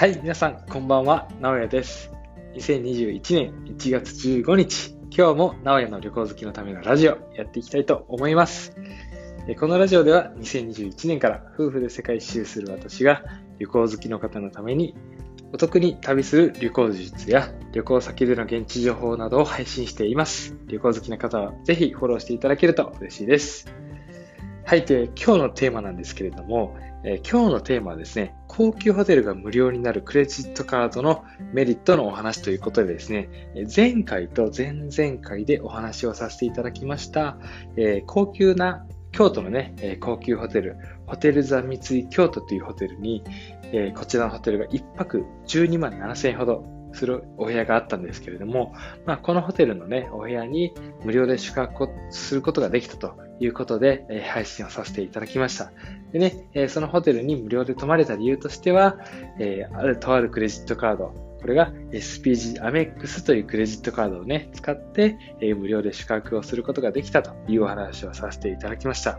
はい、皆さん、こんばんは、直哉です。2021年1月15日、今日も直哉の旅行好きのためのラジオやっていきたいと思います。このラジオでは2021年から夫婦で世界一周する私が旅行好きの方のためにお得に旅する旅行術や旅行先での現地情報などを配信しています。旅行好きな方はぜひフォローしていただけると嬉しいです。はい、で、今日のテーマなんですけれども、えー、今日のテーマはですね、高級ホテルが無料になるクレジットカードのメリットのお話ということでですね、前回と前々回でお話をさせていただきました、えー、高級な京都のね、え高級ホテル、ホテル座三井京都というホテルに、え、こちらのホテルが1泊12万7000円ほどするお部屋があったんですけれども、まあ、このホテルのね、お部屋に無料で宿泊することができたということで、えー、配信をさせていただきました。でね、えー、そのホテルに無料で泊まれた理由としては、えー、あるとあるクレジットカード、これが SPG アメックスというクレジットカードをね、使って、えー、無料で宿泊をすることができたというお話をさせていただきました。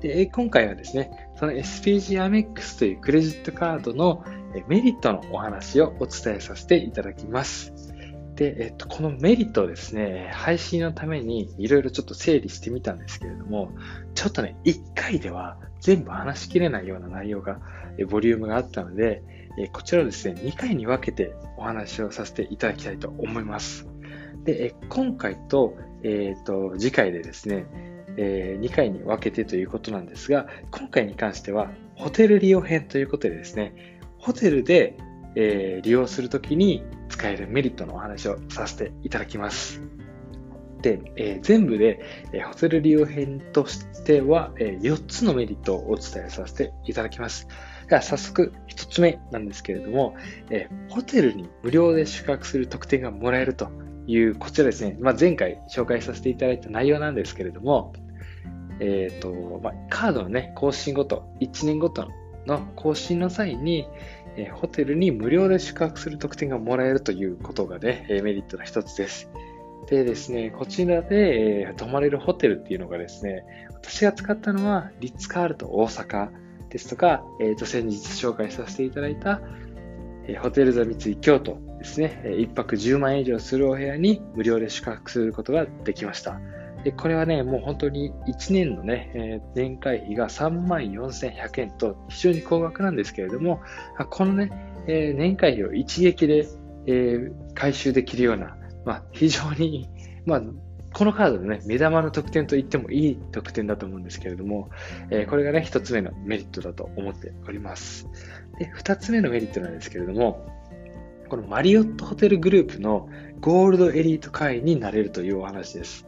で、今回はですね、その SPG アメックスというクレジットカードのメリットのお話をお伝えさせていただきます。で、えっと、このメリットをですね、配信のためにいろいろちょっと整理してみたんですけれども、ちょっとね、1回では全部話しきれないような内容が、ボリュームがあったので、こちらをですね、2回に分けてお話をさせていただきたいと思います。で、今回と、えっ、と、次回でですね、え2回に分けてということなんですが、今回に関しては、ホテル利用編ということでですね、ホテルで、え利用するときに使えるメリットのお話をさせていただきます。で、えー、全部で、え、ホテル利用編としては、え、4つのメリットをお伝えさせていただきます。では早速1つ目なんですけれども、えホテルに無料で宿泊する特典がもらえるというこちらですね、まあ、前回紹介させていただいた内容なんですけれども、えっ、と、まあ、カードのね、更新ごと、1年ごとのの更新の際に、えホテルに無料で宿泊する特典がもらえるということがね、えメリットの一つです。でですね、こちらで、え泊まれるホテルっていうのがですね、私が使ったのは、リッツカールト大阪ですとか、えー、と先日紹介させていただいた、えホテルザ三井京都ですね、え1泊10万円以上するお部屋に無料で宿泊することができました。でこれはね、もう本当に1年のね、えー、年会費が3万4100円と非常に高額なんですけれども、このね、えー、年会費を一撃で、えー、回収できるような、まあ、非常に、まあ、このカードのね、目玉の特典と言ってもいい特典だと思うんですけれども、えー、これがね、一つ目のメリットだと思っております。で、二つ目のメリットなんですけれども、このマリオットホテルグループのゴールドエリート会員になれるというお話です。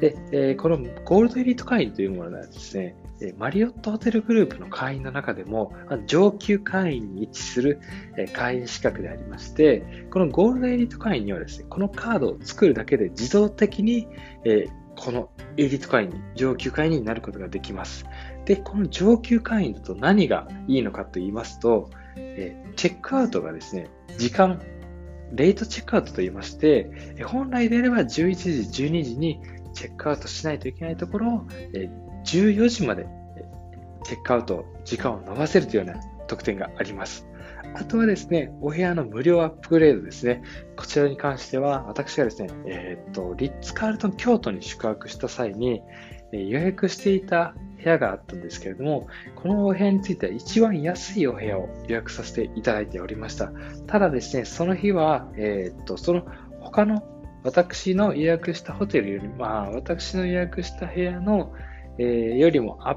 で、えー、このゴールドエリート会員というものはですね、マリオットホテルグループの会員の中でも上級会員に位置する会員資格でありまして、このゴールドエリート会員にはですね、このカードを作るだけで自動的にこのエリート会員に、上級会員になることができます。で、この上級会員だと何がいいのかと言いますと、チェックアウトがですね、時間、レートチェックアウトと言いまして、本来であれば11時、12時にチェックアウトしないといけないところを、え14時までチェックアウト、時間を伸ばせるというような特典があります。あとはですね、お部屋の無料アップグレードですね。こちらに関しては、私がですね、えっ、と、リッツ・カールトン京都に宿泊した際に、え予約していた部屋があったんですけれども、このお部屋については一番安いお部屋を予約させていただいておりました。ただですね、その日は、えっ、と、その他の私の予約したホテルより、まあ、私の予約した部屋の、えー、よりもア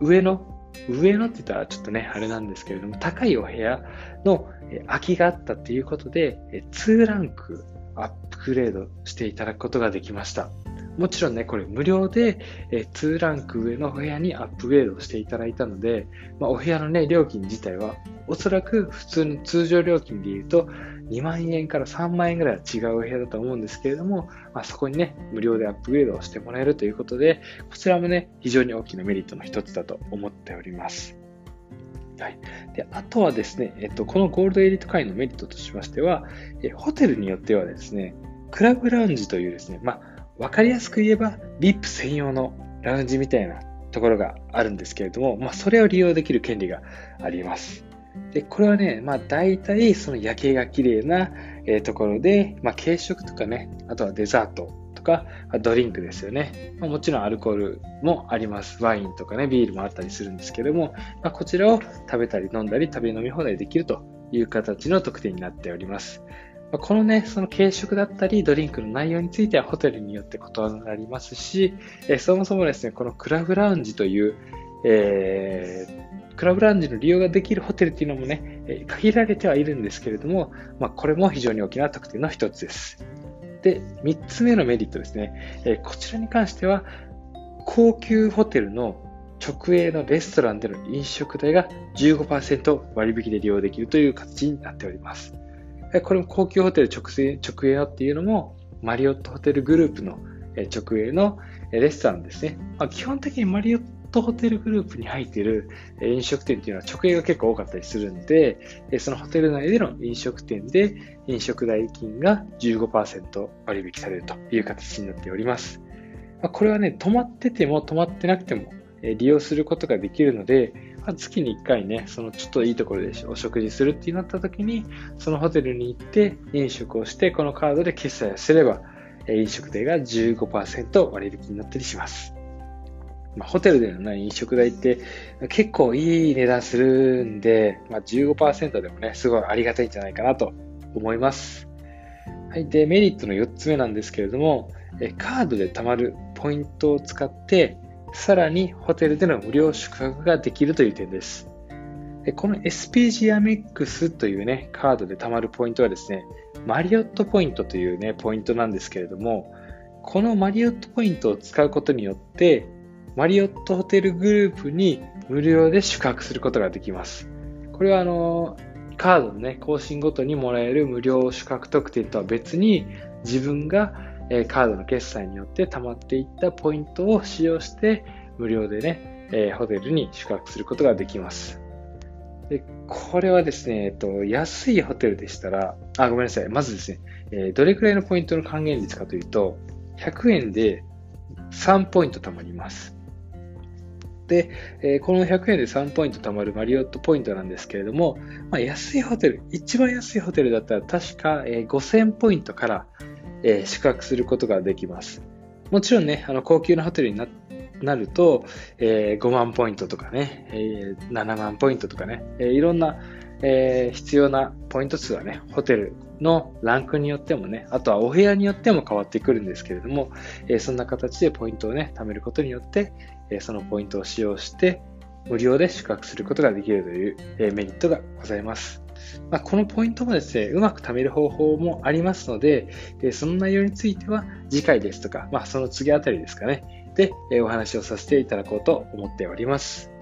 上の、上のって言ったらちょっとね、あれなんですけれども、高いお部屋の、え空きがあったっていうことで、え2ランクアップグレードしていただくことができました。もちろんね、これ無料で、え2ランク上のお部屋にアップグレードしていただいたので、まあ、お部屋のね、料金自体は、おそらく普通の通常料金で言うと、2万円から3万円ぐらいは違う部屋だと思うんですけれども、まあ、そこにね、無料でアップグレードをしてもらえるということで、こちらもね、非常に大きなメリットの一つだと思っております。はい。で、あとはですね、えっと、このゴールドエリート会員のメリットとしましては、えホテルによってはですね、クラブラウンジというですね、まあ、わかりやすく言えば、VIP 専用のラウンジみたいなところがあるんですけれども、まあ、それを利用できる権利があります。で、これはね、まあ大体その夜景が綺麗な、え、ところで、まあ軽食とかね、あとはデザートとか、ドリンクですよね。まあ、もちろんアルコールもあります。ワインとかね、ビールもあったりするんですけども、まあ、こちらを食べたり飲んだり食べ飲み放題できるという形の特典になっております。このね、その軽食だったりドリンクの内容についてはホテルによって異なりますし、え、そもそもですね、このクラブラウンジという、え、クラブランジの利用ができるホテルっていうのもね、え限られてはいるんですけれども、まあ、これも非常に大きな特典の一つです。で、3つ目のメリットですね、えこちらに関しては、高級ホテルの直営のレストランでの飲食代が15%割引で利用できるという形になっております。これも高級ホテル直営直営のっていうのも、マリオットホテルグループの直営のレストランですね。まあ、基本的にマリオットホテルグループに入っている飲食店っていうのは直営が結構多かったりするんで、そのホテル内での飲食店で飲食代金が15%割引されるという形になっております。これはね、泊まってても泊まってなくても利用することができるので、月に1回ね、そのちょっといいところでお食事するってなった時に、そのホテルに行って飲食をして、このカードで決済をすれば、飲食代が15%割引になったりします。まあ、ホテルでの、ね、飲食代って結構いい値段するんで、まあ、15%でもね、すごいありがたいんじゃないかなと思います。はい。で、メリットの4つ目なんですけれども、えカードで貯まるポイントを使って、さらにホテルでの無料宿泊ができるという点です。でこの SPG アメックスというね、カードで貯まるポイントはですね、マリオットポイントというね、ポイントなんですけれども、このマリオットポイントを使うことによって、マリオットホテルグループに無料で宿泊することができます。これはあの、カードのね、更新ごとにもらえる無料宿泊特典とは別に、自分がえカードの決済によって溜まっていったポイントを使用して無料でね、えホテルに宿泊することができます。でこれはですね、えっと、安いホテルでしたら、あ、ごめんなさい。まずですね、えどれくらいのポイントの還元率かというと、100円で3ポイント貯まります。で、えこの100円で3ポイント貯まるマリオットポイントなんですけれども、まあ、安いホテル、一番安いホテルだったら確か、え5000ポイントからえー、宿泊することができます。もちろんね、あの高級なホテルにななると、えー、5万ポイントとかね、えー、7万ポイントとかね、えー、いろんな、え必要なポイント数はね、ホテルのランクによってもね、あとはお部屋によっても変わってくるんですけれども、えそんな形でポイントをね、貯めることによって、えそのポイントを使用して、無料で宿泊することができるという、えメリットがございます。まあ、このポイントもですね、うまく貯める方法もありますので、その内容については次回ですとか、まあ、その次あたりですかね、で、えお話をさせていただこうと思っております。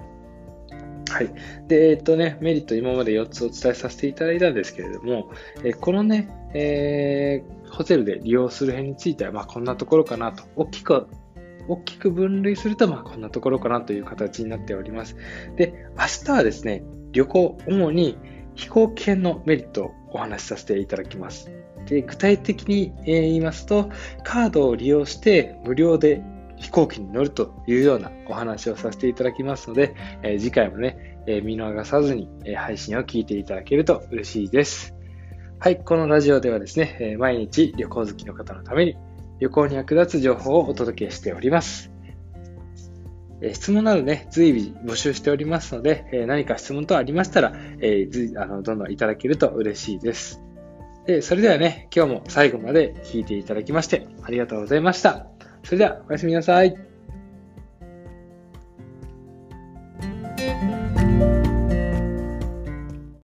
はい。で、えっとね、メリット今まで4つお伝えさせていただいたんですけれども、えこのね、えー、ホテルで利用する辺については、まあ、こんなところかなと、大きく大きく分類すると、まあ、こんなところかなという形になっております。で、明日はですね、旅行、主に飛行機券のメリットをお話しさせていただきます。で具体的に言いますと、カードを利用して無料で飛行機に乗るというようなお話をさせていただきますので、え次回もね、え見逃さずに、え配信を聞いていただけると嬉しいです。はい、このラジオではですね、え毎日旅行好きの方のために旅行に役立つ情報をお届けしております。え質問などね、随時募集しておりますので、え何か質問等ありましたら、えー、あのどんどんいただけると嬉しいです。でそれではね、今日も最後まで聞いていただきましてありがとうございました。それではおやすみなさい。